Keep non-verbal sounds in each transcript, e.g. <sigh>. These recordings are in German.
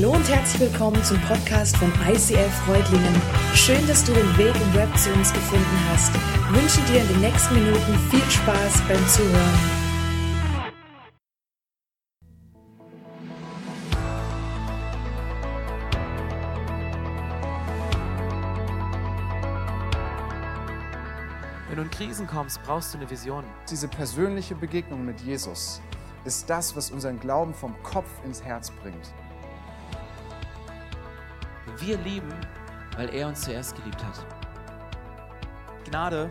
Hallo und herzlich willkommen zum Podcast von ICF Freudlingen. Schön, dass du den Weg im Web zu uns gefunden hast. Ich wünsche dir in den nächsten Minuten viel Spaß beim Zuhören. Wenn du in Krisen kommst, brauchst du eine Vision. Diese persönliche Begegnung mit Jesus ist das, was unseren Glauben vom Kopf ins Herz bringt. Wir lieben, weil er uns zuerst geliebt hat. Gnade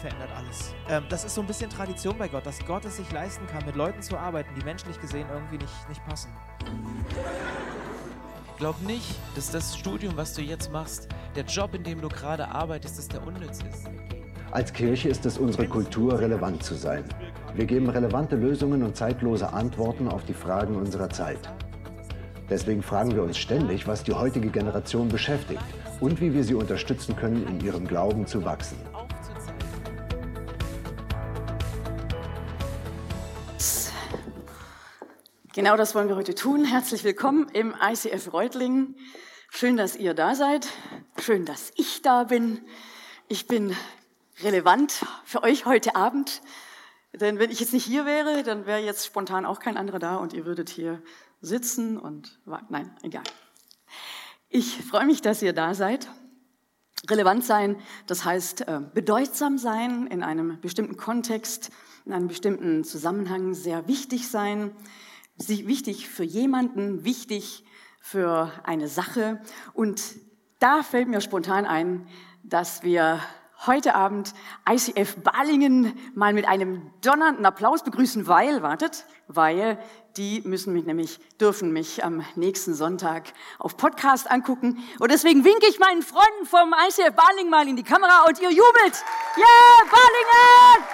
verändert alles. Ähm, das ist so ein bisschen Tradition bei Gott, dass Gott es sich leisten kann, mit Leuten zu arbeiten, die menschlich gesehen irgendwie nicht, nicht passen. Glaub nicht, dass das Studium, was du jetzt machst, der Job, in dem du gerade arbeitest, dass der unnütz ist. Als Kirche ist es unsere Kultur, relevant zu sein. Wir geben relevante Lösungen und zeitlose Antworten auf die Fragen unserer Zeit. Deswegen fragen wir uns ständig, was die heutige Generation beschäftigt und wie wir sie unterstützen können, in ihrem Glauben zu wachsen. Genau das wollen wir heute tun. Herzlich willkommen im ICF Reutlingen. Schön, dass ihr da seid. Schön, dass ich da bin. Ich bin relevant für euch heute Abend. Denn wenn ich jetzt nicht hier wäre, dann wäre jetzt spontan auch kein anderer da und ihr würdet hier sitzen und warten. Nein, egal. Ich freue mich, dass ihr da seid. Relevant sein, das heißt äh, bedeutsam sein in einem bestimmten Kontext, in einem bestimmten Zusammenhang, sehr wichtig sein, wichtig für jemanden, wichtig für eine Sache. Und da fällt mir spontan ein, dass wir heute Abend ICF Balingen mal mit einem donnernden Applaus begrüßen, weil, wartet, weil die müssen mich nämlich, dürfen mich am nächsten Sonntag auf Podcast angucken. Und deswegen winke ich meinen Freunden vom ICF Balingen mal in die Kamera und ihr jubelt. Yeah, Balingen!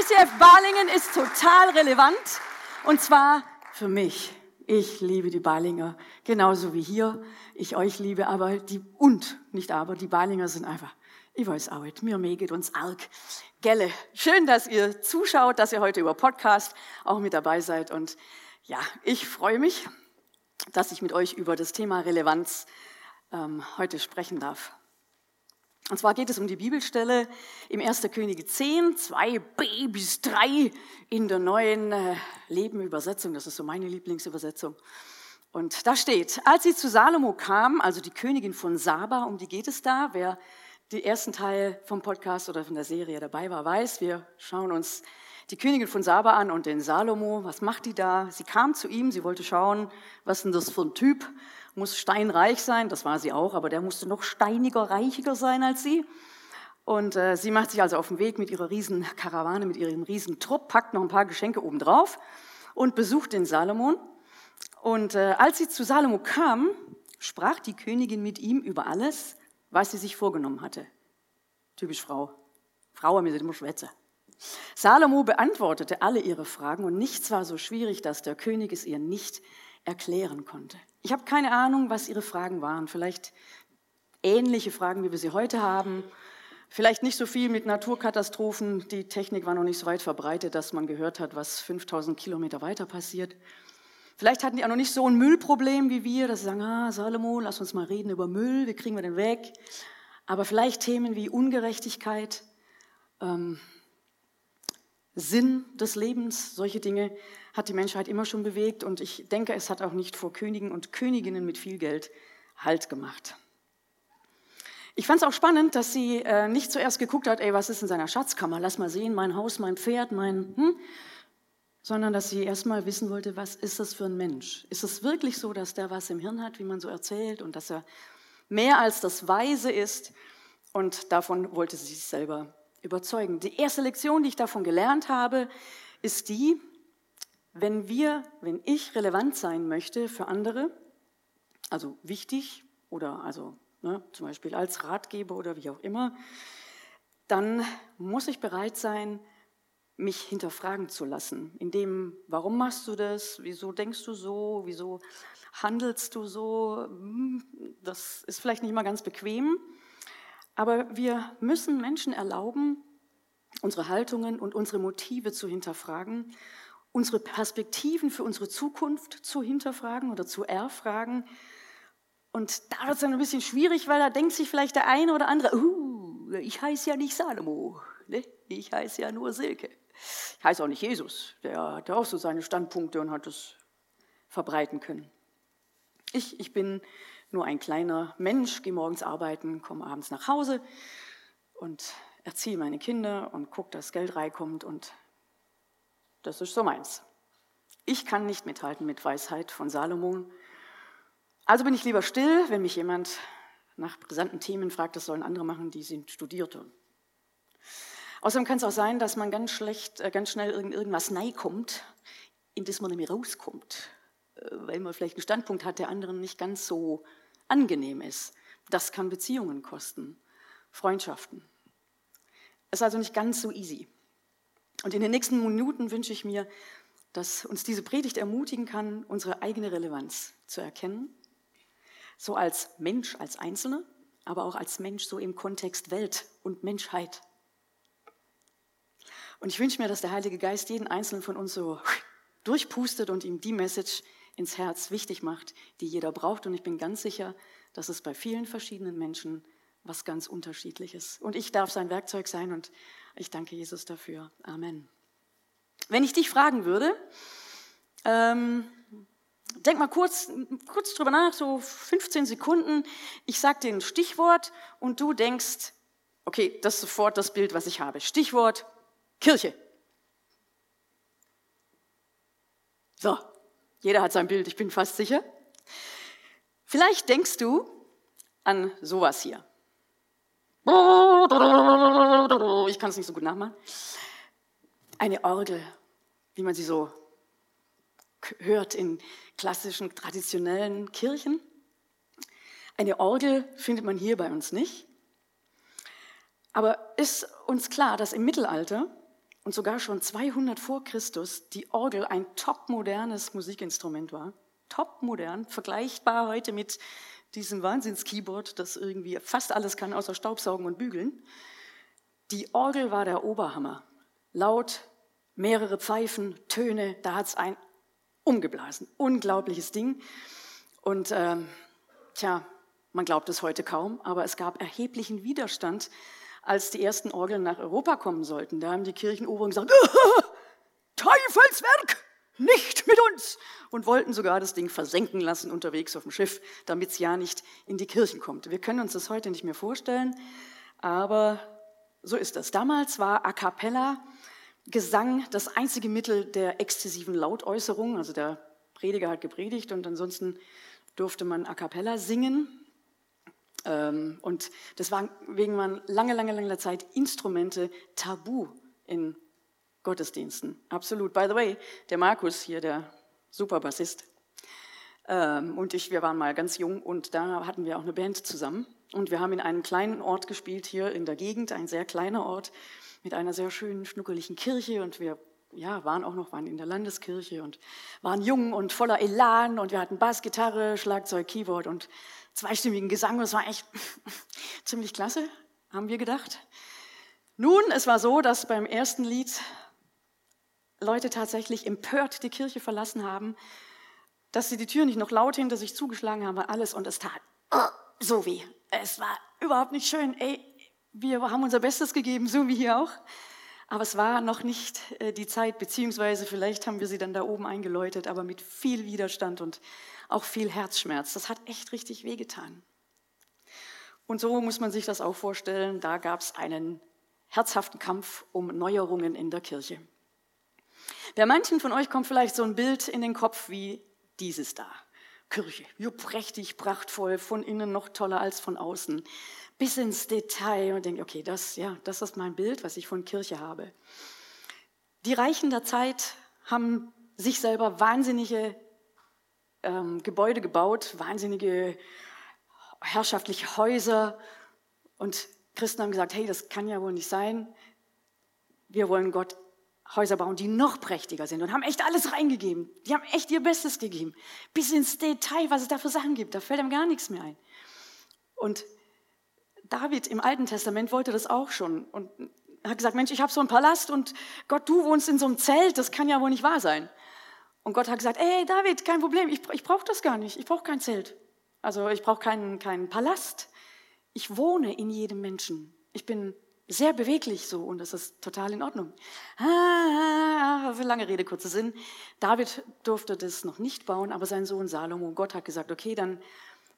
ICF Balingen ist total relevant und zwar für mich. Ich liebe die Balinger, genauso wie hier ich euch liebe, aber die, und, nicht aber, die Balinger sind einfach, ich weiß auch nicht, mir geht uns arg. Gelle, schön, dass ihr zuschaut, dass ihr heute über Podcast auch mit dabei seid und ja, ich freue mich, dass ich mit euch über das Thema Relevanz ähm, heute sprechen darf. Und zwar geht es um die Bibelstelle im 1. Könige 10, 2b bis 3 in der neuen äh, Leben-Übersetzung. Das ist so meine Lieblingsübersetzung. Und da steht, als sie zu Salomo kam, also die Königin von Saba, um die geht es da, wer den ersten Teil vom Podcast oder von der Serie dabei war, weiß, wir schauen uns die Königin von Saba an und den Salomo, was macht die da? Sie kam zu ihm, sie wollte schauen, was ist denn das für ein Typ? muss steinreich sein, das war sie auch, aber der musste noch steiniger, reichiger sein als sie. Und äh, sie macht sich also auf den Weg mit ihrer riesen Karawane, mit ihrem riesen Trupp, packt noch ein paar Geschenke oben drauf und besucht den Salomon. Und äh, als sie zu Salomo kam, sprach die Königin mit ihm über alles, was sie sich vorgenommen hatte. Typisch Frau. Frau haben wir immer Schwätze. Salomo beantwortete alle ihre Fragen und nichts war so schwierig, dass der König es ihr nicht erklären konnte. Ich habe keine Ahnung, was Ihre Fragen waren. Vielleicht ähnliche Fragen, wie wir sie heute haben. Vielleicht nicht so viel mit Naturkatastrophen. Die Technik war noch nicht so weit verbreitet, dass man gehört hat, was 5000 Kilometer weiter passiert. Vielleicht hatten die auch noch nicht so ein Müllproblem wie wir, dass sie sagen, ah, Salomo, lass uns mal reden über Müll, wie kriegen wir den weg? Aber vielleicht Themen wie Ungerechtigkeit, ähm, Sinn des Lebens, solche Dinge hat die Menschheit immer schon bewegt und ich denke, es hat auch nicht vor Königen und Königinnen mit viel Geld Halt gemacht. Ich fand es auch spannend, dass sie äh, nicht zuerst geguckt hat, ey, was ist in seiner Schatzkammer? Lass mal sehen, mein Haus, mein Pferd, mein, hm? Sondern dass sie erst mal wissen wollte, was ist das für ein Mensch? Ist es wirklich so, dass der was im Hirn hat, wie man so erzählt und dass er mehr als das Weise ist? Und davon wollte sie sich selber überzeugen. Die erste Lektion, die ich davon gelernt habe, ist die, wenn wir, wenn ich relevant sein möchte für andere, also wichtig oder also ne, zum Beispiel als Ratgeber oder wie auch immer, dann muss ich bereit sein, mich hinterfragen zu lassen. In dem, warum machst du das? Wieso denkst du so? Wieso handelst du so? Hm, das ist vielleicht nicht mal ganz bequem. Aber wir müssen Menschen erlauben, unsere Haltungen und unsere Motive zu hinterfragen unsere Perspektiven für unsere Zukunft zu hinterfragen oder zu erfragen. Und da wird es dann ein bisschen schwierig, weil da denkt sich vielleicht der eine oder andere, uh, ich heiße ja nicht Salomo, ne? ich heiße ja nur Silke. Ich heiße auch nicht Jesus, der hat auch so seine Standpunkte und hat es verbreiten können. Ich, ich bin nur ein kleiner Mensch, gehe morgens arbeiten, komme abends nach Hause und erziehe meine Kinder und gucke, dass Geld reinkommt und das ist so meins. Ich kann nicht mithalten mit Weisheit von Salomon. Also bin ich lieber still, wenn mich jemand nach brisanten Themen fragt, das sollen andere machen, die sind Studierte. Außerdem kann es auch sein, dass man ganz schlecht, äh, ganz schnell irgendwas nein kommt, in das man nicht mehr rauskommt, äh, weil man vielleicht einen Standpunkt hat, der anderen nicht ganz so angenehm ist. Das kann Beziehungen kosten, Freundschaften. Ist also nicht ganz so easy. Und in den nächsten Minuten wünsche ich mir, dass uns diese Predigt ermutigen kann, unsere eigene Relevanz zu erkennen, so als Mensch, als Einzelne, aber auch als Mensch so im Kontext Welt und Menschheit. Und ich wünsche mir, dass der Heilige Geist jeden Einzelnen von uns so durchpustet und ihm die Message ins Herz wichtig macht, die jeder braucht. Und ich bin ganz sicher, dass es bei vielen verschiedenen Menschen was ganz Unterschiedliches. Und ich darf sein Werkzeug sein und ich danke Jesus dafür. Amen. Wenn ich dich fragen würde, ähm, denk mal kurz, kurz drüber nach, so 15 Sekunden. Ich sage dir ein Stichwort und du denkst, okay, das ist sofort das Bild, was ich habe. Stichwort Kirche. So, jeder hat sein Bild, ich bin fast sicher. Vielleicht denkst du an sowas hier. Ich kann es nicht so gut nachmachen. Eine Orgel, wie man sie so hört in klassischen, traditionellen Kirchen. Eine Orgel findet man hier bei uns nicht. Aber ist uns klar, dass im Mittelalter und sogar schon 200 vor Christus die Orgel ein topmodernes Musikinstrument war? Topmodern, vergleichbar heute mit diesem Wahnsinns-Keyboard, das irgendwie fast alles kann, außer Staubsaugen und Bügeln. Die Orgel war der Oberhammer. Laut, mehrere Pfeifen, Töne, da hat es ein umgeblasen. Unglaubliches Ding. Und ähm, tja, man glaubt es heute kaum, aber es gab erheblichen Widerstand, als die ersten Orgeln nach Europa kommen sollten. Da haben die Kirchenoberen gesagt, <laughs> Teufelswerk! nicht mit uns und wollten sogar das Ding versenken lassen unterwegs auf dem Schiff, damit es ja nicht in die Kirchen kommt. Wir können uns das heute nicht mehr vorstellen, aber so ist das. Damals war A cappella Gesang das einzige Mittel der exzessiven Lautäußerung, also der Prediger hat gepredigt und ansonsten durfte man A cappella singen. Ähm, und deswegen waren lange, lange, lange Zeit Instrumente tabu in Gottesdiensten. Absolut. By the way, der Markus hier, der Superbassist, ähm, und ich, wir waren mal ganz jung und da hatten wir auch eine Band zusammen. Und wir haben in einem kleinen Ort gespielt hier in der Gegend, ein sehr kleiner Ort mit einer sehr schönen, schnuckeligen Kirche. Und wir ja, waren auch noch waren in der Landeskirche und waren jung und voller Elan. Und wir hatten Bass, Gitarre, Schlagzeug, Keyboard und zweistimmigen Gesang. Und es war echt <laughs> ziemlich klasse, haben wir gedacht. Nun, es war so, dass beim ersten Lied Leute tatsächlich empört die Kirche verlassen haben, dass sie die Tür nicht noch laut hinter sich zugeschlagen haben, alles und es tat oh, so weh. Es war überhaupt nicht schön. Ey, wir haben unser Bestes gegeben, so wie hier auch. Aber es war noch nicht äh, die Zeit, beziehungsweise vielleicht haben wir sie dann da oben eingeläutet, aber mit viel Widerstand und auch viel Herzschmerz. Das hat echt richtig wehgetan. Und so muss man sich das auch vorstellen. Da gab es einen herzhaften Kampf um Neuerungen in der Kirche. Bei manchen von euch kommt vielleicht so ein Bild in den Kopf wie dieses da. Kirche, ja, prächtig, prachtvoll, von innen noch toller als von außen. Bis ins Detail und denkt, okay, das, ja, das ist mein Bild, was ich von Kirche habe. Die Reichen der Zeit haben sich selber wahnsinnige ähm, Gebäude gebaut, wahnsinnige herrschaftliche Häuser. Und Christen haben gesagt, hey, das kann ja wohl nicht sein. Wir wollen Gott Häuser bauen, die noch prächtiger sind und haben echt alles reingegeben. Die haben echt ihr Bestes gegeben. Bis ins Detail, was es da für Sachen gibt. Da fällt einem gar nichts mehr ein. Und David im Alten Testament wollte das auch schon. Und hat gesagt, Mensch, ich habe so einen Palast und Gott, du wohnst in so einem Zelt, das kann ja wohl nicht wahr sein. Und Gott hat gesagt, ey David, kein Problem, ich, ich brauche das gar nicht, ich brauche kein Zelt. Also ich brauche keinen, keinen Palast. Ich wohne in jedem Menschen. Ich bin sehr beweglich so und das ist total in Ordnung. Ah, für lange Rede, kurzer Sinn. David durfte das noch nicht bauen, aber sein Sohn Salomo, Gott hat gesagt, okay, dann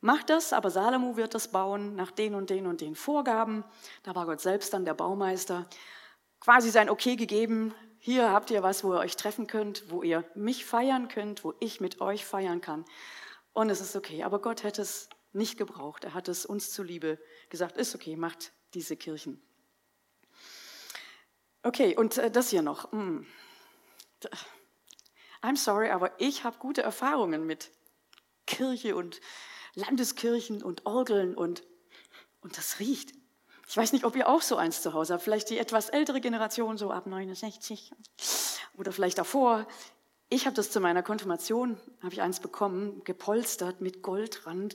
mach das, aber Salomo wird das bauen nach den und den und den Vorgaben. Da war Gott selbst dann der Baumeister. Quasi sein Okay gegeben. Hier habt ihr was, wo ihr euch treffen könnt, wo ihr mich feiern könnt, wo ich mit euch feiern kann. Und es ist okay. Aber Gott hätte es nicht gebraucht. Er hat es uns zuliebe gesagt, ist okay, macht diese Kirchen. Okay, und äh, das hier noch. Hm. I'm sorry, aber ich habe gute Erfahrungen mit Kirche und Landeskirchen und Orgeln und, und das riecht. Ich weiß nicht, ob ihr auch so eins zu Hause habt. Vielleicht die etwas ältere Generation, so ab 69 oder vielleicht davor. Ich habe das zu meiner Konfirmation, habe ich eins bekommen, gepolstert mit Goldrand.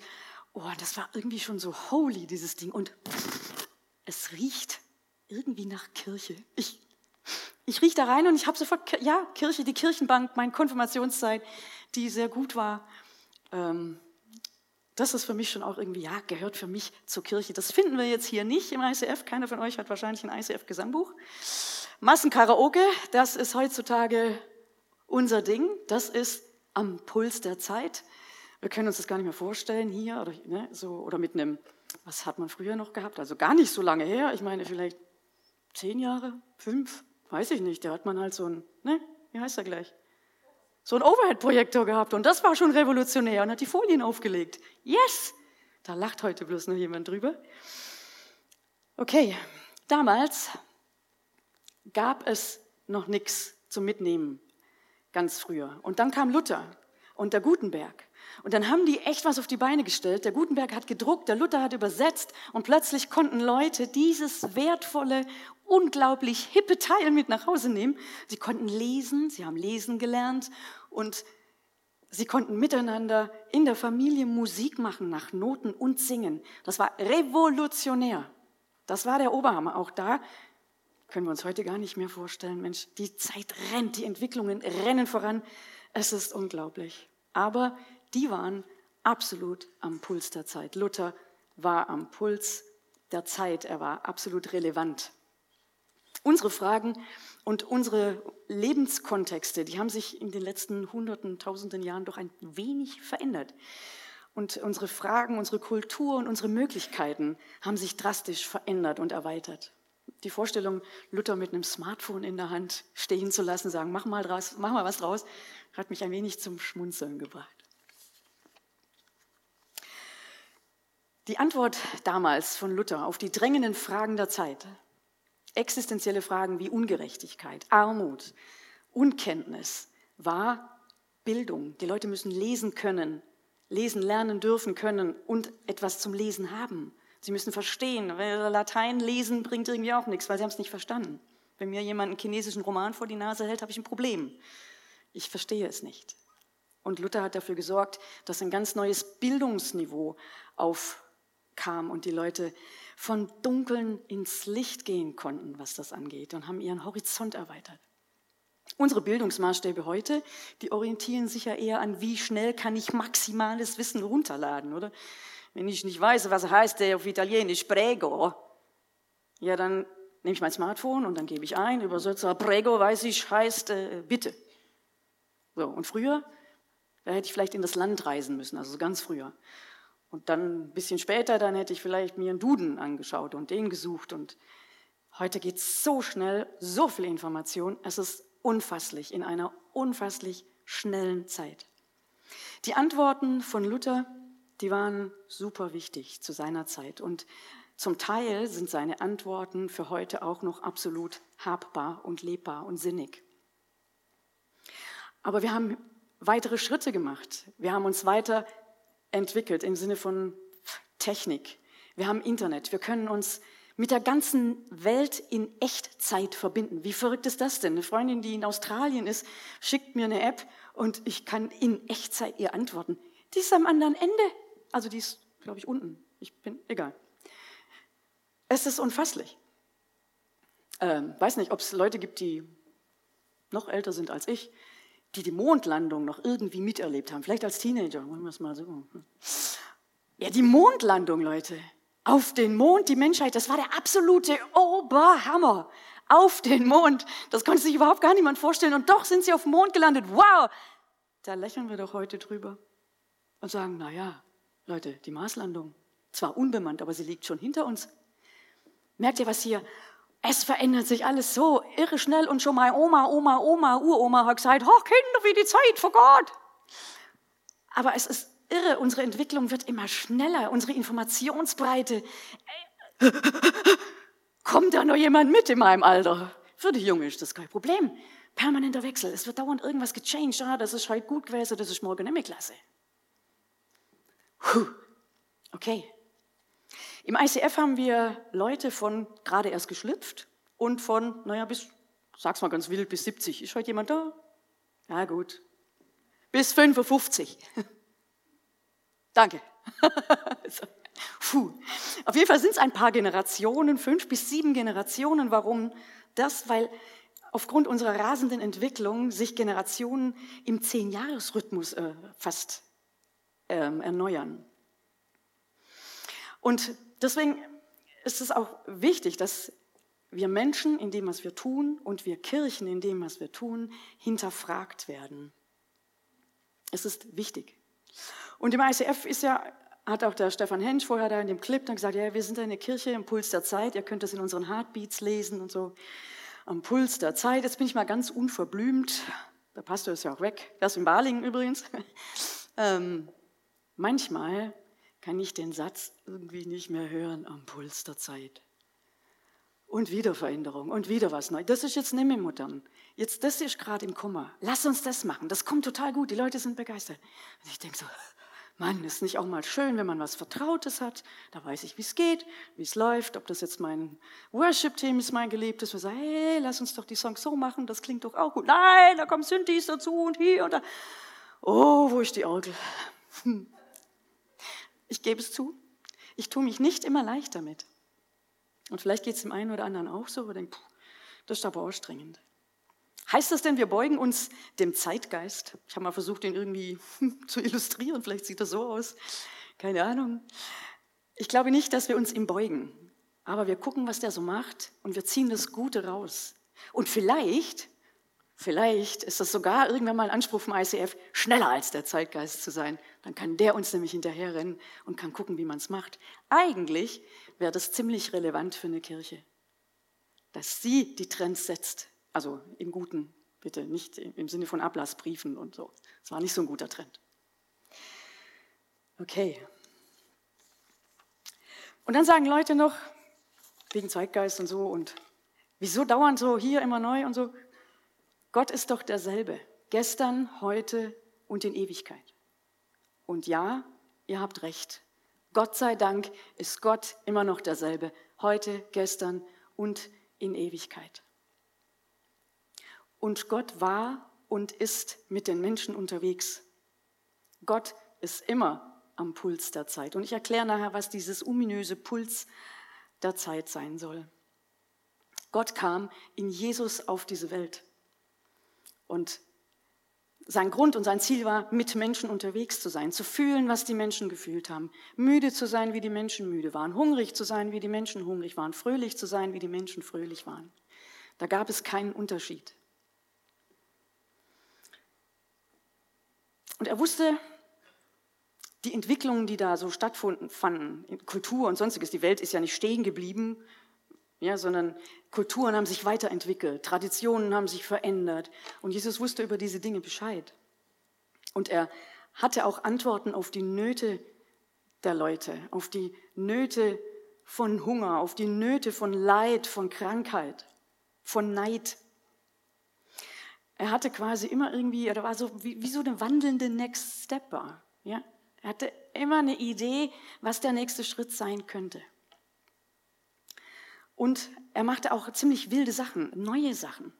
Oh, das war irgendwie schon so holy, dieses Ding. Und es riecht irgendwie nach Kirche. Ich, ich rieche da rein und ich habe sofort, ja, Kirche, die Kirchenbank, meine Konfirmationszeit, die sehr gut war. Ähm, das ist für mich schon auch irgendwie, ja, gehört für mich zur Kirche. Das finden wir jetzt hier nicht im ICF. Keiner von euch hat wahrscheinlich ein ICF-Gesangbuch. Massenkaraoke, das ist heutzutage unser Ding. Das ist am Puls der Zeit. Wir können uns das gar nicht mehr vorstellen hier oder, ne, so, oder mit einem, was hat man früher noch gehabt? Also gar nicht so lange her. Ich meine, vielleicht zehn Jahre, fünf, weiß ich nicht. Da hat man halt so ein, ne, wie heißt er gleich? So einen Overhead-Projektor gehabt und das war schon revolutionär und hat die Folien aufgelegt. Yes! Da lacht heute bloß noch jemand drüber. Okay, damals gab es noch nichts zum Mitnehmen, ganz früher. Und dann kam Luther und der Gutenberg. Und dann haben die echt was auf die Beine gestellt. Der Gutenberg hat gedruckt, der Luther hat übersetzt und plötzlich konnten Leute dieses wertvolle, unglaublich hippe Teil mit nach Hause nehmen. Sie konnten lesen, sie haben lesen gelernt und sie konnten miteinander in der Familie Musik machen nach Noten und singen. Das war revolutionär. Das war der Oberhammer. Auch da können wir uns heute gar nicht mehr vorstellen. Mensch, die Zeit rennt, die Entwicklungen rennen voran. Es ist unglaublich. Aber die waren absolut am Puls der Zeit. Luther war am Puls der Zeit. Er war absolut relevant. Unsere Fragen und unsere Lebenskontexte, die haben sich in den letzten Hunderten, Tausenden Jahren doch ein wenig verändert. Und unsere Fragen, unsere Kultur und unsere Möglichkeiten haben sich drastisch verändert und erweitert. Die Vorstellung, Luther mit einem Smartphone in der Hand stehen zu lassen, sagen, mach mal, draus, mach mal was draus, hat mich ein wenig zum Schmunzeln gebracht. Die Antwort damals von Luther auf die drängenden Fragen der Zeit existenzielle Fragen wie Ungerechtigkeit, Armut, Unkenntnis war Bildung. Die Leute müssen lesen können, lesen lernen dürfen können und etwas zum Lesen haben. Sie müssen verstehen. Latein lesen bringt irgendwie auch nichts, weil sie haben es nicht verstanden. Wenn mir jemand einen chinesischen Roman vor die Nase hält, habe ich ein Problem. Ich verstehe es nicht. Und Luther hat dafür gesorgt, dass ein ganz neues Bildungsniveau aufkam und die Leute von Dunkeln ins Licht gehen konnten, was das angeht, und haben ihren Horizont erweitert. Unsere Bildungsmaßstäbe heute, die orientieren sich ja eher an, wie schnell kann ich maximales Wissen runterladen, oder? Wenn ich nicht weiß, was heißt der auf Italienisch prego, ja, dann nehme ich mein Smartphone und dann gebe ich ein, Übersetzer prego, weiß ich, heißt äh, bitte. So, und früher, da hätte ich vielleicht in das Land reisen müssen, also ganz früher. Und dann ein bisschen später, dann hätte ich vielleicht mir einen Duden angeschaut und den gesucht. Und heute geht es so schnell, so viel Information. Es ist unfasslich, in einer unfasslich schnellen Zeit. Die Antworten von Luther, die waren super wichtig zu seiner Zeit. Und zum Teil sind seine Antworten für heute auch noch absolut habbar und lebbar und sinnig. Aber wir haben weitere Schritte gemacht. Wir haben uns weiter entwickelt im Sinne von Technik. Wir haben Internet. Wir können uns mit der ganzen Welt in Echtzeit verbinden. Wie verrückt ist das denn? Eine Freundin, die in Australien ist, schickt mir eine App und ich kann in Echtzeit ihr antworten. Die ist am anderen Ende. Also die ist, glaube ich, unten. Ich bin egal. Es ist unfasslich. Ähm, weiß nicht, ob es Leute gibt, die noch älter sind als ich, die die Mondlandung noch irgendwie miterlebt haben. Vielleicht als Teenager, wollen wir es mal so. Ja, die Mondlandung, Leute. Auf den Mond, die Menschheit, das war der absolute Oberhammer. Auf den Mond. Das konnte sich überhaupt gar niemand vorstellen. Und doch sind sie auf dem Mond gelandet. Wow! Da lächeln wir doch heute drüber und sagen, na ja, Leute, die Marslandung, zwar unbemannt, aber sie liegt schon hinter uns. Merkt ihr, was hier es verändert sich alles so irre schnell und schon mal Oma, Oma, Oma, Uroma hat gesagt, oh Kinder, wie die Zeit vergeht. Aber es ist irre, unsere Entwicklung wird immer schneller, unsere Informationsbreite. Kommt da noch jemand mit in meinem Alter? Für die Junge ist das kein Problem. Permanenter Wechsel. Es wird dauernd irgendwas gechanged. Ah, das ist heute gut gewesen, das ist morgen nicht mehr klasse. Puh. Okay. Im ICF haben wir Leute von gerade erst geschlüpft und von, naja, bis, sag's mal ganz wild, bis 70. Ist heute jemand da? Ja, gut. Bis 55. <laughs> Danke. <laughs> Puh. Auf jeden Fall sind es ein paar Generationen, fünf bis sieben Generationen. Warum das? Weil aufgrund unserer rasenden Entwicklung sich Generationen im Zehn-Jahres-Rhythmus äh, fast ähm, erneuern. Und deswegen ist es auch wichtig, dass wir Menschen in dem, was wir tun und wir Kirchen in dem, was wir tun, hinterfragt werden. Es ist wichtig. Und im ICF ist ja, hat auch der Stefan Hensch vorher da in dem Clip dann gesagt, ja, wir sind eine Kirche im Puls der Zeit, ihr könnt das in unseren Heartbeats lesen und so. Am Puls der Zeit, jetzt bin ich mal ganz unverblümt, der Pastor ist ja auch weg, ist in Balingen übrigens. <laughs> Ähm, manchmal kann ich den Satz irgendwie nicht mehr hören am Puls der Zeit. Und wieder Veränderung und wieder was Neues. Das ist jetzt nicht mehr modern. Jetzt, das ist gerade im Komma. Lass uns das machen. Das kommt total gut. Die Leute sind begeistert. Und ich denke so, Mann, ist nicht auch mal schön, wenn man was Vertrautes hat. Da weiß ich, wie es geht, wie es läuft, ob das jetzt mein Worship-Team ist, mein Geliebtes. Wir sagen, hey, lass uns doch die Songs so machen, das klingt doch auch gut. Nein, da kommen Synthes dazu und hier und da. Oh, wo ist die Orgel? Hm. Ich gebe es zu, ich tue mich nicht immer leicht damit. Und vielleicht geht es dem einen oder anderen auch so, wo denkt, das ist aber anstrengend. Heißt das denn, wir beugen uns dem Zeitgeist? Ich habe mal versucht, den irgendwie <laughs> zu illustrieren. Vielleicht sieht das so aus. Keine Ahnung. Ich glaube nicht, dass wir uns ihm beugen. Aber wir gucken, was der so macht und wir ziehen das Gute raus. Und vielleicht Vielleicht ist das sogar irgendwann mal ein Anspruch vom ICF, schneller als der Zeitgeist zu sein. Dann kann der uns nämlich hinterherrennen und kann gucken, wie man es macht. Eigentlich wäre das ziemlich relevant für eine Kirche, dass sie die Trends setzt. Also im Guten, bitte, nicht im Sinne von Ablassbriefen und so. Das war nicht so ein guter Trend. Okay. Und dann sagen Leute noch, wegen Zeitgeist und so und wieso dauernd so hier immer neu und so. Gott ist doch derselbe, gestern, heute und in Ewigkeit. Und ja, ihr habt recht. Gott sei Dank ist Gott immer noch derselbe, heute, gestern und in Ewigkeit. Und Gott war und ist mit den Menschen unterwegs. Gott ist immer am Puls der Zeit. Und ich erkläre nachher, was dieses ominöse Puls der Zeit sein soll. Gott kam in Jesus auf diese Welt. Und sein Grund und sein Ziel war, mit Menschen unterwegs zu sein, zu fühlen, was die Menschen gefühlt haben, müde zu sein, wie die Menschen müde waren, hungrig zu sein, wie die Menschen hungrig waren, fröhlich zu sein, wie die Menschen fröhlich waren. Da gab es keinen Unterschied. Und er wusste, die Entwicklungen, die da so stattfanden, Kultur und sonstiges, die Welt ist ja nicht stehen geblieben, ja, sondern Kulturen haben sich weiterentwickelt, Traditionen haben sich verändert und Jesus wusste über diese Dinge Bescheid. Und er hatte auch Antworten auf die Nöte der Leute, auf die Nöte von Hunger, auf die Nöte von Leid, von Krankheit, von Neid. Er hatte quasi immer irgendwie, er war so wie, wie so eine wandelnde Next Stepper. Ja? Er hatte immer eine Idee, was der nächste Schritt sein könnte. Und er machte auch ziemlich wilde Sachen, neue Sachen.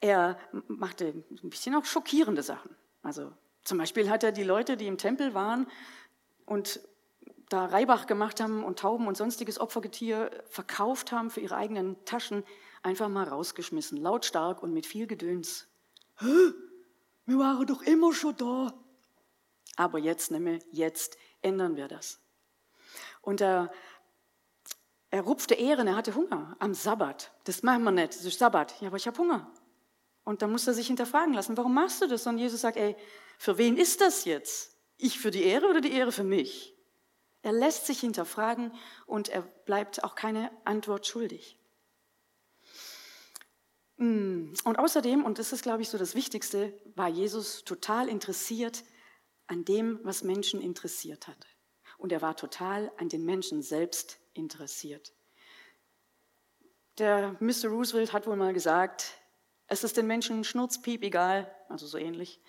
Er machte ein bisschen auch schockierende Sachen. Also zum Beispiel hat er die Leute, die im Tempel waren und da Reibach gemacht haben und Tauben und sonstiges Opfergetier verkauft haben für ihre eigenen Taschen, einfach mal rausgeschmissen, lautstark und mit viel Gedöns. Hä? Wir waren doch immer schon da. Aber jetzt, nämlich jetzt ändern wir das. Und er, er rupfte Ehren, er hatte Hunger am Sabbat. Das machen wir nicht, das ist Sabbat. Ja, aber ich habe Hunger. Und dann muss er sich hinterfragen lassen, warum machst du das? Und Jesus sagt, ey, für wen ist das jetzt? Ich für die Ehre oder die Ehre für mich? Er lässt sich hinterfragen und er bleibt auch keine Antwort schuldig. Mm, und außerdem, und das ist, glaube ich, so das Wichtigste, war Jesus total interessiert an dem, was Menschen interessiert hat. Und er war total an den Menschen selbst interessiert. Der Mr. Roosevelt hat wohl mal gesagt, es ist den Menschen schnurzpiep egal, also so ähnlich,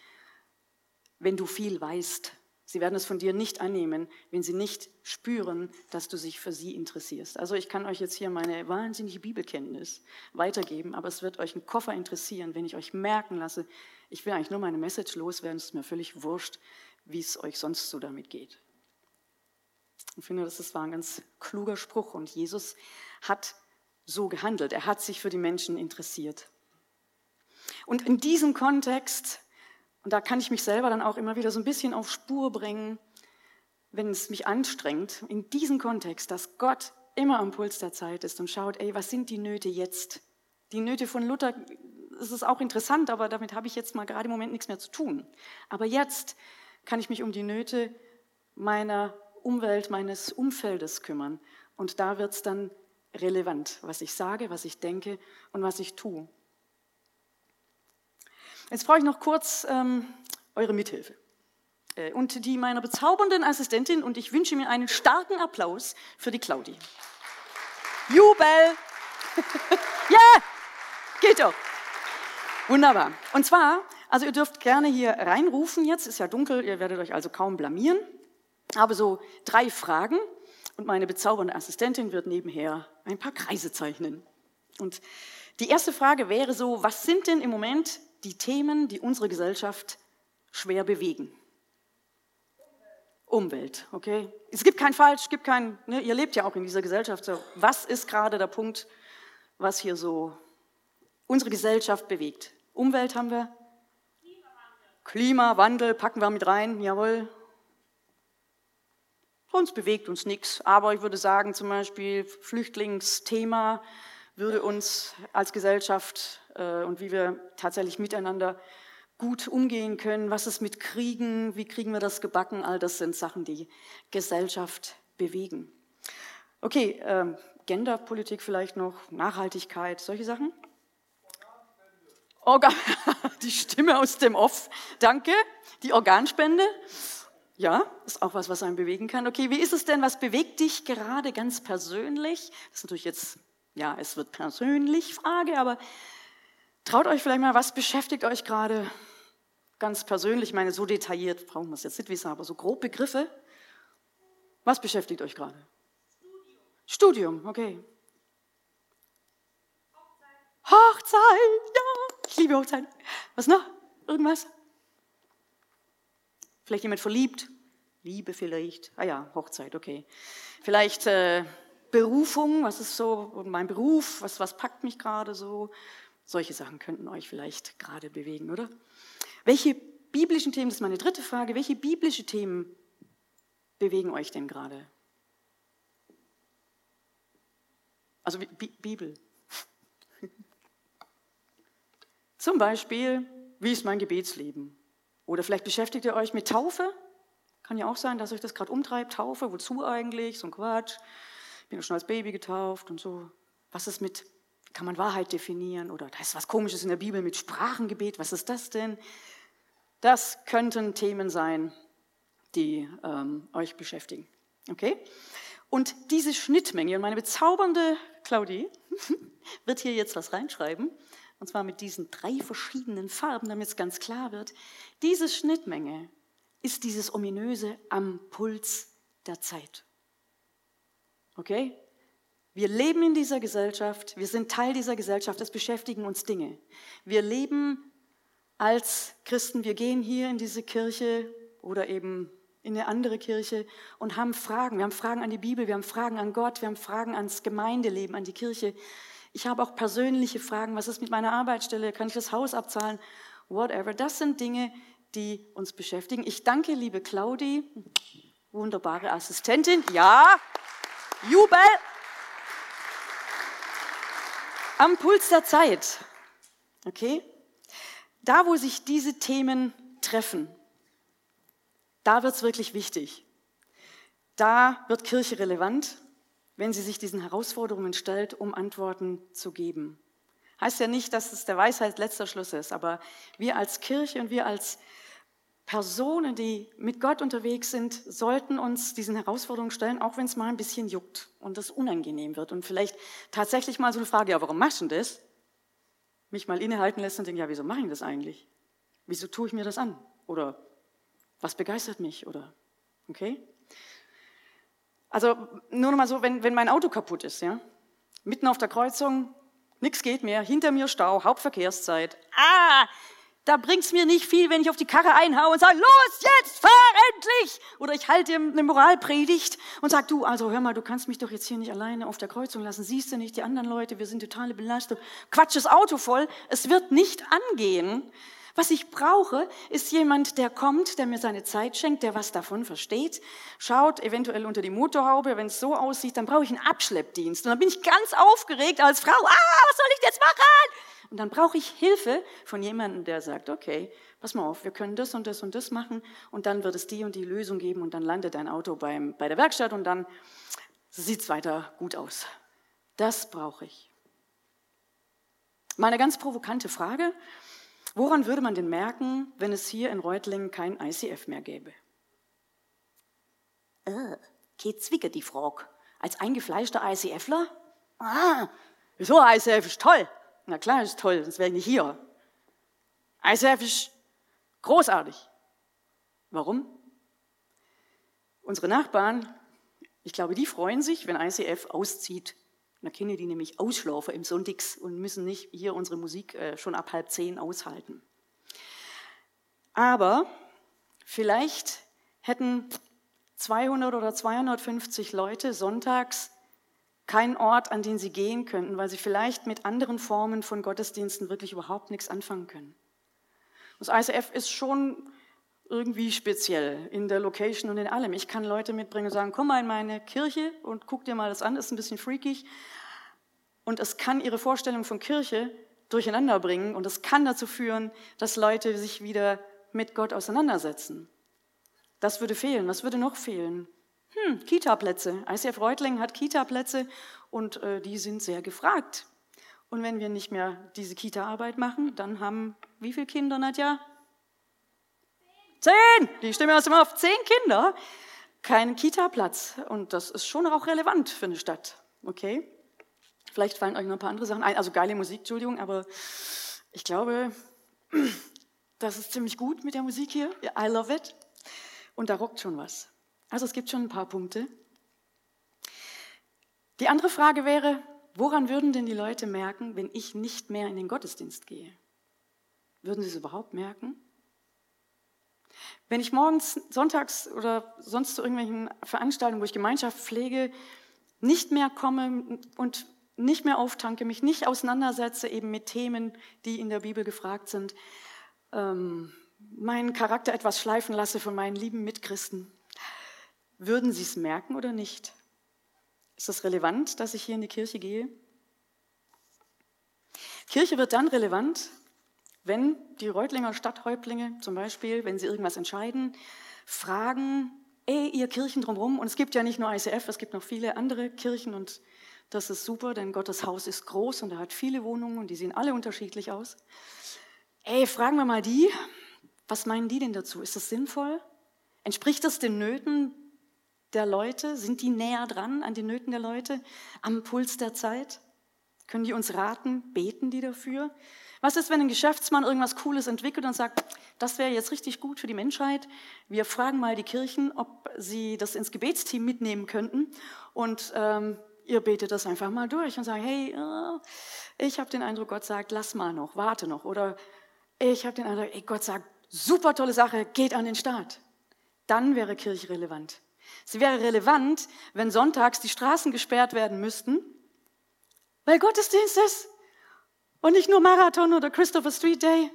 wenn du viel weißt Sie werden es von dir nicht annehmen, wenn sie nicht spüren, dass du dich für sie interessierst. Also ich kann euch jetzt hier meine wahnsinnige Bibelkenntnis weitergeben, aber es wird euch ein Koffer interessieren, wenn ich euch merken lasse, ich will eigentlich nur meine Message loswerden, es ist mir völlig wurscht, wie es euch sonst so damit geht. Ich finde, das war ein ganz kluger Spruch und Jesus hat so gehandelt. Er hat sich für die Menschen interessiert. Und in diesem Kontext und da kann ich mich selber dann auch immer wieder so ein bisschen auf Spur bringen, wenn es mich anstrengt, in diesem Kontext, dass Gott immer am Puls der Zeit ist und schaut, ey, was sind die Nöte jetzt? Die Nöte von Luther, das ist auch interessant, aber damit habe ich jetzt mal gerade im Moment nichts mehr zu tun. Aber jetzt kann ich mich um die Nöte meiner Umwelt, meines Umfeldes kümmern. Und da wird es dann relevant, was ich sage, was ich denke und was ich tue. Jetzt brauche ich noch kurz ähm, eure Mithilfe. Äh, und die meiner bezaubernden Assistentin und ich wünsche mir einen starken Applaus für die Claudi. Jubel! <laughs> Ja, yeah! geht doch. Wunderbar. Und zwar, also ihr dürft gerne hier reinrufen jetzt, ist ja dunkel, ihr werdet euch also kaum blamieren. Aber so drei Fragen und meine bezaubernde Assistentin wird nebenher ein paar Kreise zeichnen. Und die erste Frage wäre so, was sind denn im Moment die Themen, die unsere Gesellschaft schwer bewegen. Umwelt, okay? Es gibt kein Falsch, gibt kein, ne, ihr lebt ja auch in dieser Gesellschaft. So. Was ist gerade der Punkt, was hier so unsere Gesellschaft bewegt? Umwelt haben wir. Klimawandel, Klimawandel packen wir mit rein, jawohl. Sonst bewegt uns nichts. Aber ich würde sagen, zum Beispiel Flüchtlingsthema würde uns als Gesellschaft äh, und wie wir tatsächlich miteinander gut umgehen können. Was ist mit Kriegen? Wie kriegen wir das gebacken? All das sind Sachen, die Gesellschaft bewegen. Okay, äh, Genderpolitik vielleicht noch, Nachhaltigkeit, solche Sachen. Organ <laughs> die Stimme aus dem Off, danke. Die Organspende, ja, ist auch was, was einen bewegen kann. Okay, wie ist es denn? Was bewegt dich gerade ganz persönlich? Das ist natürlich jetzt, ja, es wird persönlich Frage, aber Traut euch vielleicht mal, was beschäftigt euch gerade ganz persönlich? Ich meine, so detailliert brauchen wir es jetzt nicht wissen, aber so grob Begriffe. Was beschäftigt euch gerade? Studium. Studium, okay. Hochzeit. Hochzeit, ja, ich liebe Hochzeit. Was noch? Irgendwas? Vielleicht jemand verliebt? Liebe vielleicht. Ah ja, Hochzeit, okay. Vielleicht äh, Berufung, was ist so mein Beruf? Was, was packt mich gerade so? Solche Sachen könnten euch vielleicht gerade bewegen, oder? Welche biblischen Themen, das ist meine dritte Frage, welche biblische Themen bewegen euch denn gerade? Also Bi Bibel. <laughs> Zum Beispiel, wie ist mein Gebetsleben? Oder vielleicht beschäftigt ihr euch mit Taufe. Kann ja auch sein, dass euch das gerade umtreibt. Taufe, wozu eigentlich? So ein Quatsch. Ich bin ja schon als Baby getauft und so. Was ist mit kann man Wahrheit definieren oder da ist was Komisches in der Bibel mit Sprachengebet, was ist das denn? Das könnten Themen sein, die ähm, euch beschäftigen. Okay? Und diese Schnittmenge, und meine bezaubernde Claudie <laughs> wird hier jetzt was reinschreiben, und zwar mit diesen drei verschiedenen Farben, damit es ganz klar wird. Diese Schnittmenge ist dieses ominöse am Puls der Zeit. Okay? Wir leben in dieser Gesellschaft, wir sind Teil dieser Gesellschaft, es beschäftigen uns Dinge. Wir leben als Christen, wir gehen hier in diese Kirche oder eben in eine andere Kirche und haben Fragen. Wir haben Fragen an die Bibel, wir haben Fragen an Gott, wir haben Fragen ans Gemeindeleben, an die Kirche. Ich habe auch persönliche Fragen. Was ist mit meiner Arbeitsstelle? Kann ich das Haus abzahlen? Whatever. Das sind Dinge, die uns beschäftigen. Ich danke, liebe Claudi, wunderbare Assistentin. Ja, Jubel. Am Puls der Zeit. Okay? Da, wo sich diese Themen treffen, da wird es wirklich wichtig. Da wird Kirche relevant, wenn sie sich diesen Herausforderungen stellt, um Antworten zu geben. Heißt ja nicht, dass es der Weisheit letzter Schluss ist, aber wir als Kirche und wir als Personen, die mit Gott unterwegs sind, sollten uns diesen Herausforderungen stellen, auch wenn es mal ein bisschen juckt und es unangenehm wird und vielleicht tatsächlich mal so eine Frage, ja, warum machst du das? Mich mal innehalten lässt und denken, ja, wieso mache ich das eigentlich? Wieso tue ich mir das an? Oder was begeistert mich? Oder, okay? Also nur noch mal so, wenn, wenn mein Auto kaputt ist, ja, mitten auf der Kreuzung, nichts geht mehr, hinter mir Stau, Hauptverkehrszeit. Ah, da bringt's mir nicht viel, wenn ich auf die Karre einhaue und sage, los jetzt, fahr endlich! Oder ich halte eine Moralpredigt und sage, du, also hör mal, du kannst mich doch jetzt hier nicht alleine auf der Kreuzung lassen. Siehst du nicht, die anderen Leute, wir sind totale Belastung. Quatsch das Auto voll, es wird nicht angehen. Was ich brauche, ist jemand, der kommt, der mir seine Zeit schenkt, der was davon versteht, schaut eventuell unter die Motorhaube, wenn es so aussieht, dann brauche ich einen Abschleppdienst. Und dann bin ich ganz aufgeregt als Frau, ah, was soll ich jetzt machen? Und dann brauche ich Hilfe von jemandem, der sagt, okay, pass mal auf, wir können das und das und das machen und dann wird es die und die Lösung geben und dann landet dein Auto beim, bei der Werkstatt und dann sieht es weiter gut aus. Das brauche ich. Meine ganz provokante Frage, Woran würde man denn merken, wenn es hier in Reutlingen kein ICF mehr gäbe? Äh, geht Zwicke die Frage. Als eingefleischter ICFler? Ah, wieso ICF ist toll? Na klar, ist toll, sonst wäre ich nicht hier. ICF ist großartig. Warum? Unsere Nachbarn, ich glaube, die freuen sich, wenn ICF auszieht dann können die nämlich ausschlafen im Sonntags und müssen nicht hier unsere Musik äh, schon ab halb zehn aushalten. Aber vielleicht hätten 200 oder 250 Leute sonntags keinen Ort, an den sie gehen könnten, weil sie vielleicht mit anderen Formen von Gottesdiensten wirklich überhaupt nichts anfangen können. Das ICF ist schon irgendwie speziell in der Location und in allem. Ich kann Leute mitbringen und sagen, komm mal in meine Kirche und guck dir mal das an, ist ein bisschen freakig. Und es kann ihre Vorstellung von Kirche durcheinander bringen und es kann dazu führen, dass Leute sich wieder mit Gott auseinandersetzen. Das würde fehlen. Was würde noch fehlen? Hm, Kita-Plätze. ICF Reutlingen hat Kita-Plätze und äh, die sind sehr gefragt. Und wenn wir nicht mehr diese Kita-Arbeit machen, dann haben wie viele Kinder, Nadja? Zehn! Die stimmen erst immer auf zehn Kinder. Kein Kita-Platz. Und das ist schon auch relevant für eine Stadt. Okay? Vielleicht fallen euch noch ein paar andere Sachen ein. Also geile Musik, Entschuldigung, aber ich glaube, <clears throat> das ist ziemlich gut mit der Musik hier. I love it. Und da rockt schon was. Also es gibt schon ein paar Punkte. Die andere Frage wäre, woran würden denn die Leute merken, wenn ich nicht mehr in den Gottesdienst gehe? Würden sie es überhaupt merken? Wenn ich morgens, sonntags oder sonst zu irgendwelchen Veranstaltungen, wo ich Gemeinschaft pflege, nicht mehr komme und nicht mehr auftanke, mich nicht auseinandersetze eben mit Themen, die in der Bibel gefragt sind, ähm, meinen Charakter etwas schleifen lasse von meinen lieben Mitchristen, würden sie es merken oder nicht? Ist das relevant, dass ich hier in die Kirche gehe? Kirche wird dann relevant, wenn die Reutlinger Stadthäuptlinge zum Beispiel, wenn sie irgendwas entscheiden, fragen, ey, ihr Kirchen drumherum, und es gibt ja nicht nur ICF, es gibt noch viele andere Kirchen und das ist super, denn Gottes Haus ist groß und er hat viele Wohnungen und die sehen alle unterschiedlich aus. Ey, fragen wir mal die, was meinen die denn dazu? Ist das sinnvoll? Entspricht das den Nöten der Leute? Sind die näher dran an den Nöten der Leute, am Puls der Zeit? Können die uns raten? Beten die dafür? Was ist, wenn ein Geschäftsmann irgendwas Cooles entwickelt und sagt, das wäre jetzt richtig gut für die Menschheit? Wir fragen mal die Kirchen, ob sie das ins Gebetsteam mitnehmen könnten und ähm, ihr betet das einfach mal durch und sagt, hey, äh, ich habe den Eindruck, Gott sagt, lass mal noch, warte noch. Oder ich habe den Eindruck, ey, Gott sagt, super tolle Sache, geht an den Start. Dann wäre Kirche relevant. Sie wäre relevant, wenn sonntags die Straßen gesperrt werden müssten weil Gottesdienst ist und nicht nur Marathon oder Christopher Street Day,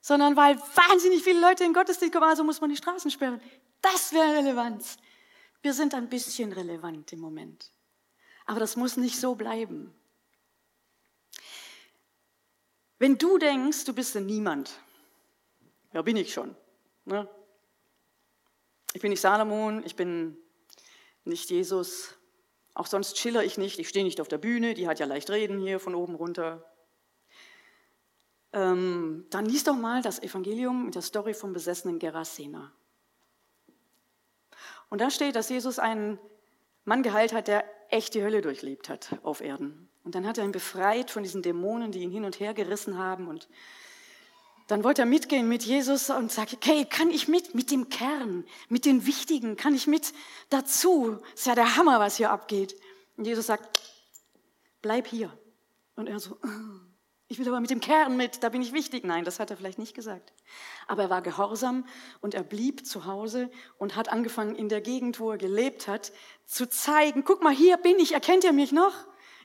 sondern weil wahnsinnig viele Leute in Gottesdienst kommen, also muss man die Straßen sperren. Das wäre Relevanz. Wir sind ein bisschen relevant im Moment. Aber das muss nicht so bleiben. Wenn du denkst, du bist ein Niemand, ja, bin ich schon. Ne? Ich bin nicht Salomon, ich bin nicht Jesus. Auch sonst schiller ich nicht, ich stehe nicht auf der Bühne, die hat ja leicht reden hier von oben runter. Ähm, dann lies doch mal das Evangelium mit der Story vom besessenen Gerasena. Und da steht, dass Jesus einen Mann geheilt hat, der echt die Hölle durchlebt hat auf Erden. Und dann hat er ihn befreit von diesen Dämonen, die ihn hin und her gerissen haben. Und dann wollte er mitgehen mit Jesus und sagt, okay, kann ich mit, mit dem Kern, mit den Wichtigen, kann ich mit dazu? Ist ja der Hammer, was hier abgeht. Und Jesus sagt, bleib hier. Und er so, <laughs> ich will aber mit dem Kern mit, da bin ich wichtig. Nein, das hat er vielleicht nicht gesagt. Aber er war gehorsam und er blieb zu Hause und hat angefangen, in der Gegend, wo er gelebt hat, zu zeigen, guck mal, hier bin ich, erkennt ihr mich noch?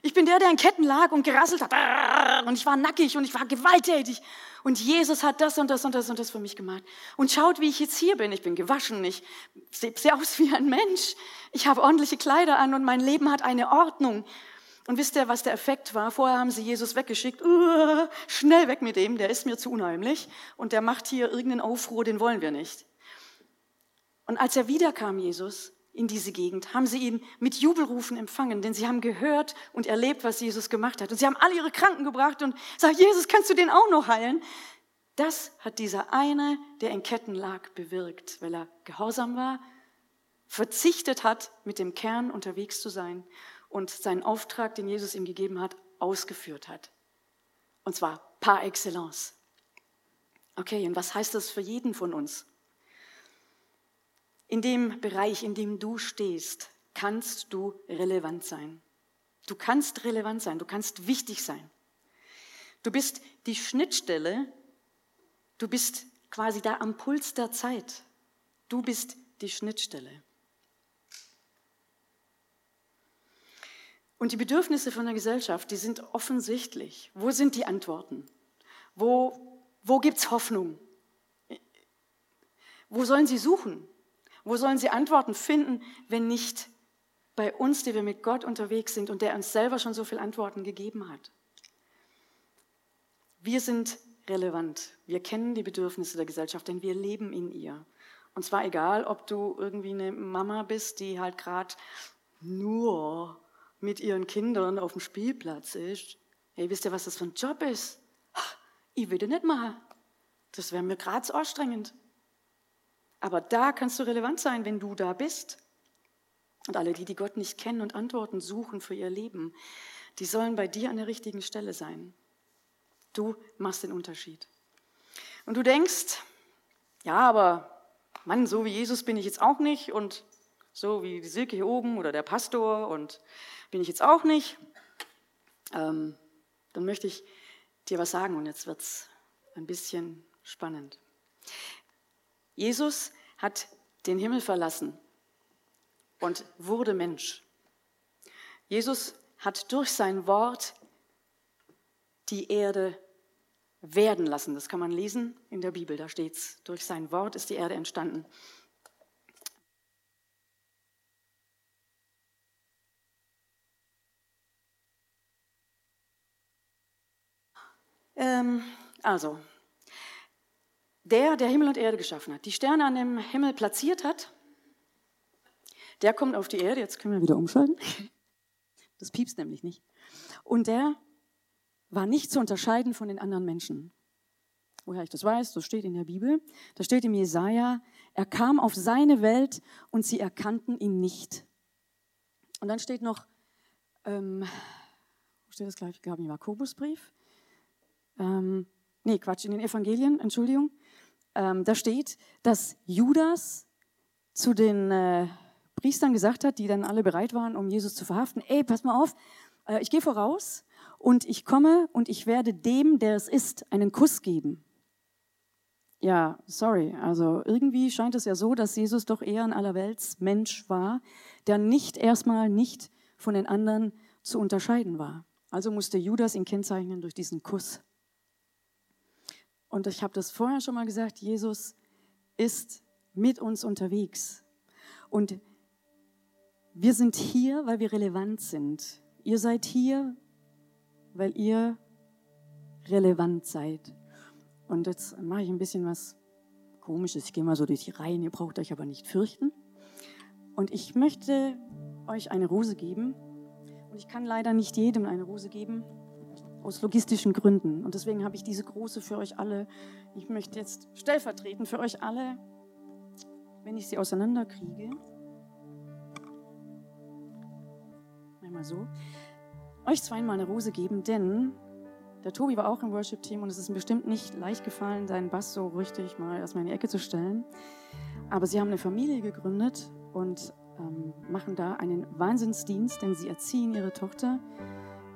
Ich bin der, der in Ketten lag und gerasselt hat. Und ich war nackig und ich war gewalttätig. Und Jesus hat das und das und das und das für mich gemacht. Und schaut, wie ich jetzt hier bin. Ich bin gewaschen. Ich sehe aus wie ein Mensch. Ich habe ordentliche Kleider an und mein Leben hat eine Ordnung. Und wisst ihr, was der Effekt war? Vorher haben sie Jesus weggeschickt. Schnell weg mit dem, der ist mir zu unheimlich. Und der macht hier irgendeinen Aufruhr, den wollen wir nicht. Und als er wiederkam, Jesus, in diese Gegend, haben sie ihn mit Jubelrufen empfangen, denn sie haben gehört und erlebt, was Jesus gemacht hat. Und sie haben alle ihre Kranken gebracht und sagt, Jesus, kannst du den auch noch heilen? Das hat dieser eine, der in Ketten lag, bewirkt, weil er gehorsam war, verzichtet hat, mit dem Kern unterwegs zu sein und seinen Auftrag, den Jesus ihm gegeben hat, ausgeführt hat. Und zwar par excellence. Okay, und was heißt das für jeden von uns? In dem Bereich, in dem du stehst, kannst du relevant sein. Du kannst relevant sein, du kannst wichtig sein. Du bist die Schnittstelle, du bist quasi da am Puls der Zeit. Du bist die Schnittstelle. Und die Bedürfnisse von der Gesellschaft, die sind offensichtlich. Wo sind die Antworten? Wo, wo gibt es Hoffnung? Wo sollen sie suchen? Wo sollen sie Antworten finden, wenn nicht bei uns, die wir mit Gott unterwegs sind und der uns selber schon so viele Antworten gegeben hat? Wir sind relevant. Wir kennen die Bedürfnisse der Gesellschaft, denn wir leben in ihr. Und zwar egal, ob du irgendwie eine Mama bist, die halt gerade nur mit ihren Kindern auf dem Spielplatz ist. Hey, wisst ihr, was das für ein Job ist? Ich würde nicht machen. Das wäre mir gerade anstrengend. Aber da kannst du relevant sein, wenn du da bist. Und alle die, die Gott nicht kennen und Antworten suchen für ihr Leben, die sollen bei dir an der richtigen Stelle sein. Du machst den Unterschied. Und du denkst, ja, aber Mann, so wie Jesus bin ich jetzt auch nicht und so wie die Silke hier oben oder der Pastor und bin ich jetzt auch nicht. Ähm, dann möchte ich dir was sagen und jetzt wird es ein bisschen spannend. Jesus hat den Himmel verlassen und wurde Mensch. Jesus hat durch sein Wort die Erde werden lassen. Das kann man lesen in der Bibel, da steht es. Durch sein Wort ist die Erde entstanden. Ähm, also, der, der Himmel und Erde geschaffen hat, die Sterne an dem Himmel platziert hat, der kommt auf die Erde, jetzt können wir wieder umschalten. <laughs> Das piepst nämlich nicht. Und der war nicht zu unterscheiden von den anderen Menschen. Woher ich das weiß, das steht in der Bibel. Da steht im Jesaja, er kam auf seine Welt und sie erkannten ihn nicht. Und dann steht noch, ähm, wo steht das gleich? Ich glaube, im Jakobusbrief. Ähm, nee, Quatsch, in den Evangelien, Entschuldigung ähm, da steht, dass Judas zu den äh, Priestern gesagt hat, die dann alle bereit waren, um Jesus zu verhaften, ey, pass mal auf, äh, ich gehe voraus und ich komme und ich werde dem, der es ist, einen Kuss geben. Ja, sorry, also irgendwie scheint es ja so, dass Jesus doch eher ein Allerweltsmensch war, der nicht erstmal nicht von den anderen zu unterscheiden war. Also musste Judas ihn kennzeichnen durch diesen Kuss. Und ich habe das vorher schon mal gesagt, Jesus ist mit uns unterwegs. Und wir sind hier, weil wir relevant sind. Ihr seid hier, weil ihr relevant seid. Und jetzt mache ich ein bisschen was Komisches. Ich gehe mal so durch die Reihen. Ihr braucht euch aber nicht fürchten. Und ich möchte euch eine Rose geben. Und ich kann leider nicht jedem eine Rose geben, aus logistischen Gründen. Und deswegen habe ich diese große für euch alle. Ich möchte jetzt stellvertretend für euch alle, wenn ich sie auseinanderkriege, einmal so, euch zweimal eine Rose geben, denn der Tobi war auch im Worship-Team und es ist ihm bestimmt nicht leicht gefallen, seinen Bass so richtig mal erstmal in die Ecke zu stellen. Aber sie haben eine Familie gegründet und ähm, machen da einen Wahnsinnsdienst, denn sie erziehen ihre Tochter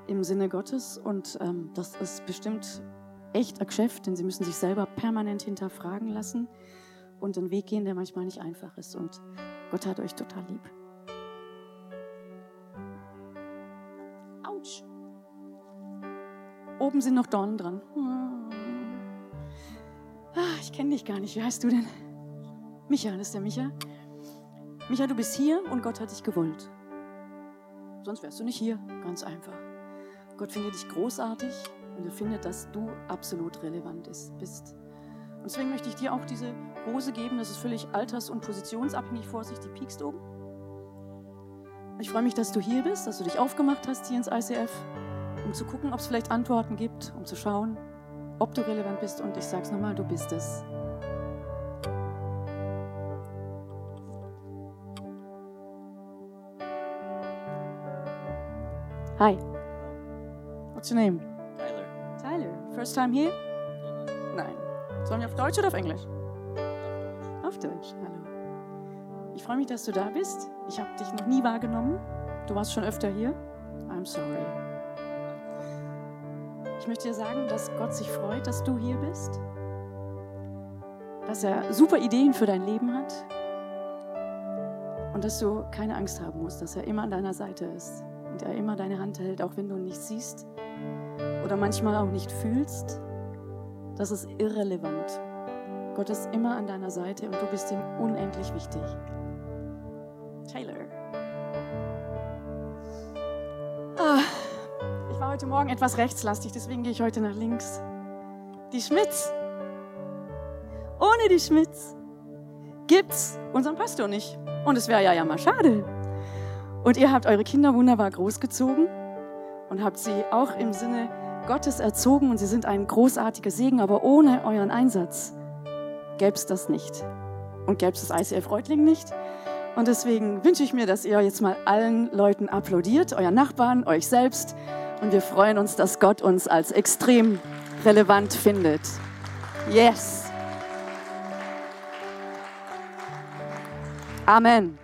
im Sinne Gottes und ähm, das ist bestimmt echt ein Geschäft, denn sie müssen sich selber permanent hinterfragen lassen und einen Weg gehen, der manchmal nicht einfach ist. Und Gott hat euch total lieb. Autsch. Oben sind noch Dornen dran. Ah, ich kenne dich gar nicht. Wie heißt du denn? Micha, das ist der Micha. Micha, du bist hier und Gott hat dich gewollt. Sonst wärst du nicht hier. Ganz einfach. Gott findet dich großartig und er findet, dass du absolut relevant bist. Und deswegen möchte ich dir auch diese Rose geben. Das ist völlig alters- und positionsabhängig. Vorsicht, die piekst oben. Ich freue mich, dass du hier bist, dass du dich aufgemacht hast hier ins ICF, um zu gucken, ob es vielleicht Antworten gibt, um zu schauen, ob du relevant bist. Und ich sage es nochmal, du bist es. Hi. What's your name? Tyler. Tyler. First time here? Nein. Sollen wir auf Deutsch oder auf Englisch? Auf Deutsch. Hallo. Ich freue mich, dass du da bist. Ich habe dich noch nie wahrgenommen. Du warst schon öfter hier. I'm sorry. Ich möchte dir sagen, dass Gott sich freut, dass du hier bist. Dass er super Ideen für dein Leben hat. Und dass du keine Angst haben musst, dass er immer an deiner Seite ist und er immer deine Hand hält, auch wenn du ihn nicht siehst oder manchmal auch nicht fühlst. Das ist irrelevant. Gott ist immer an deiner Seite und du bist ihm unendlich wichtig. Taylor. Ah, ich war heute Morgen etwas rechtslastig, deswegen gehe ich heute nach links. Die Schmitz. Ohne die Schmitz gibt's unseren Pastor nicht. Und es wäre ja ja mal schade. Und ihr habt eure Kinder wunderbar großgezogen und habt sie auch im Sinne Gottes erzogen und sie sind ein großartiger Segen, aber ohne euren Einsatz gäbe es das nicht. Und gäbe es das ICF Reutling nicht. Und deswegen wünsche ich mir, dass ihr jetzt mal allen Leuten applaudiert, euren Nachbarn, euch selbst. Und wir freuen uns, dass Gott uns als extrem relevant findet. Yes. Amen.